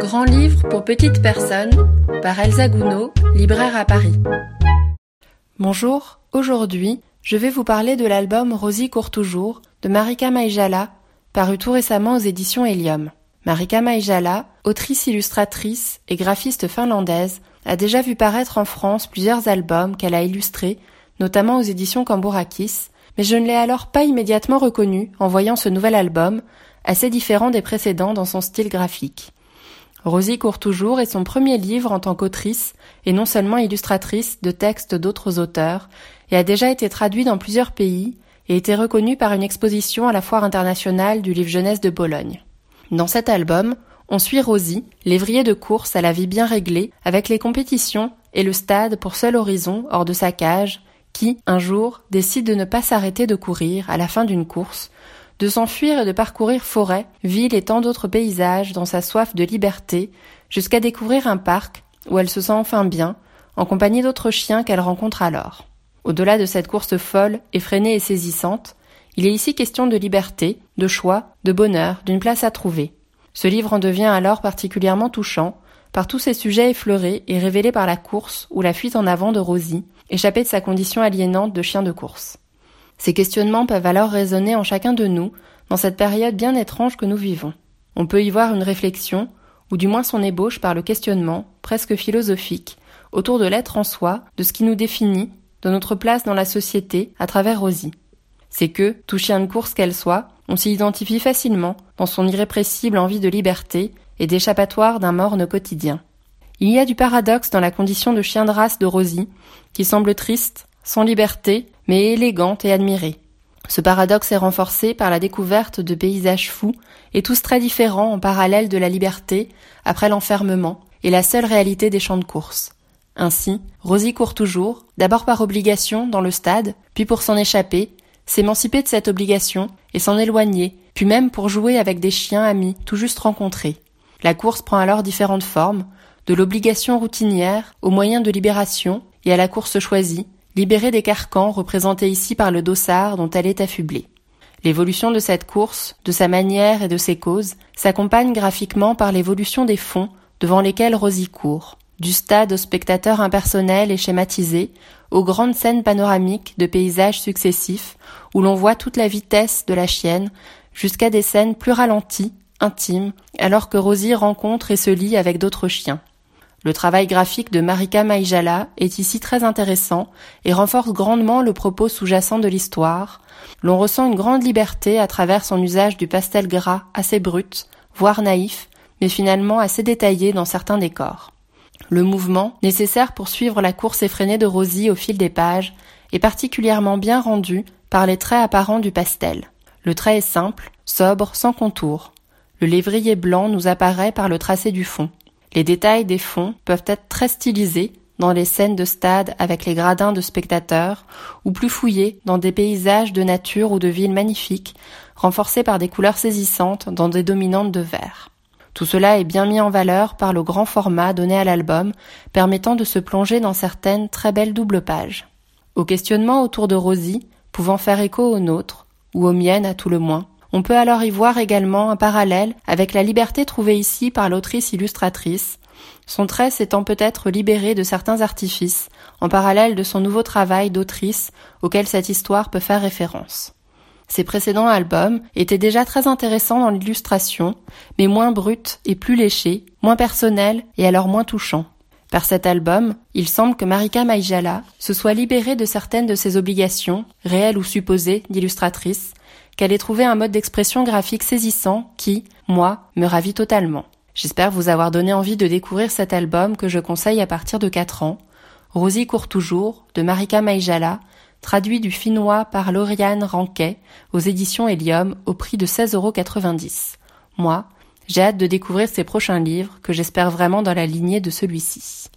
Grand livre pour petites personnes par Elsa Gounod, libraire à Paris. Bonjour, aujourd'hui, je vais vous parler de l'album Rosie court toujours de Marika Maijala, paru tout récemment aux éditions Helium. Marika Maijala, autrice illustratrice et graphiste finlandaise, a déjà vu paraître en France plusieurs albums qu'elle a illustrés, notamment aux éditions Cambourakis, mais je ne l'ai alors pas immédiatement reconnue en voyant ce nouvel album, assez différent des précédents dans son style graphique. Rosie court toujours est son premier livre en tant qu'autrice et non seulement illustratrice de textes d'autres auteurs et a déjà été traduit dans plusieurs pays et été reconnu par une exposition à la foire internationale du livre jeunesse de Bologne. Dans cet album, on suit Rosie, lévrier de course à la vie bien réglée, avec les compétitions et le stade pour seul horizon hors de sa cage, qui, un jour, décide de ne pas s'arrêter de courir à la fin d'une course, de s'enfuir et de parcourir forêts, villes et tant d'autres paysages dans sa soif de liberté, jusqu'à découvrir un parc où elle se sent enfin bien, en compagnie d'autres chiens qu'elle rencontre alors. Au-delà de cette course folle, effrénée et saisissante, il est ici question de liberté, de choix, de bonheur, d'une place à trouver. Ce livre en devient alors particulièrement touchant, par tous ces sujets effleurés et révélés par la course ou la fuite en avant de Rosie, échappée de sa condition aliénante de chien de course. Ces questionnements peuvent alors résonner en chacun de nous dans cette période bien étrange que nous vivons. On peut y voir une réflexion, ou du moins son ébauche par le questionnement, presque philosophique, autour de l'être en soi, de ce qui nous définit, de notre place dans la société à travers Rosie. C'est que, tout chien de course qu'elle soit, on s'y identifie facilement dans son irrépressible envie de liberté et d'échappatoire d'un morne quotidien. Il y a du paradoxe dans la condition de chien de race de Rosie, qui semble triste, sans liberté, mais élégante et admirée. Ce paradoxe est renforcé par la découverte de paysages fous et tous très différents en parallèle de la liberté, après l'enfermement, et la seule réalité des champs de course. Ainsi, Rosie court toujours, d'abord par obligation dans le stade, puis pour s'en échapper, s'émanciper de cette obligation et s'en éloigner, puis même pour jouer avec des chiens amis tout juste rencontrés. La course prend alors différentes formes, de l'obligation routinière au moyen de libération et à la course choisie, libérée des carcans représentés ici par le dossard dont elle est affublée. L'évolution de cette course, de sa manière et de ses causes, s'accompagne graphiquement par l'évolution des fonds devant lesquels Rosie court, du stade au spectateur impersonnel et schématisé, aux grandes scènes panoramiques de paysages successifs où l'on voit toute la vitesse de la chienne, jusqu'à des scènes plus ralenties, intimes, alors que Rosie rencontre et se lie avec d'autres chiens. Le travail graphique de Marika Maijala est ici très intéressant et renforce grandement le propos sous-jacent de l'histoire. L'on ressent une grande liberté à travers son usage du pastel gras assez brut, voire naïf, mais finalement assez détaillé dans certains décors. Le mouvement, nécessaire pour suivre la course effrénée de Rosie au fil des pages, est particulièrement bien rendu par les traits apparents du pastel. Le trait est simple, sobre, sans contour. Le lévrier blanc nous apparaît par le tracé du fond. Les détails des fonds peuvent être très stylisés dans les scènes de stade avec les gradins de spectateurs, ou plus fouillés dans des paysages de nature ou de villes magnifiques, renforcés par des couleurs saisissantes dans des dominantes de vert. Tout cela est bien mis en valeur par le grand format donné à l'album, permettant de se plonger dans certaines très belles doubles pages. Au questionnement autour de Rosie, pouvant faire écho aux nôtres, ou aux miennes à tout le moins, on peut alors y voir également un parallèle avec la liberté trouvée ici par l'autrice illustratrice, son trait s'étant peut-être libéré de certains artifices, en parallèle de son nouveau travail d'autrice auquel cette histoire peut faire référence. Ses précédents albums étaient déjà très intéressants dans l'illustration, mais moins bruts et plus léchés, moins personnels et alors moins touchants. Par cet album, il semble que Marika Maijala se soit libérée de certaines de ses obligations, réelles ou supposées, d'illustratrice, qu'elle ait un mode d'expression graphique saisissant qui, moi, me ravit totalement. J'espère vous avoir donné envie de découvrir cet album que je conseille à partir de 4 ans, Rosie court toujours, de Marika Maijala, traduit du finnois par Lauriane Ranquet aux éditions Helium au prix de 16,90 euros. Moi, j'ai hâte de découvrir ses prochains livres que j'espère vraiment dans la lignée de celui-ci.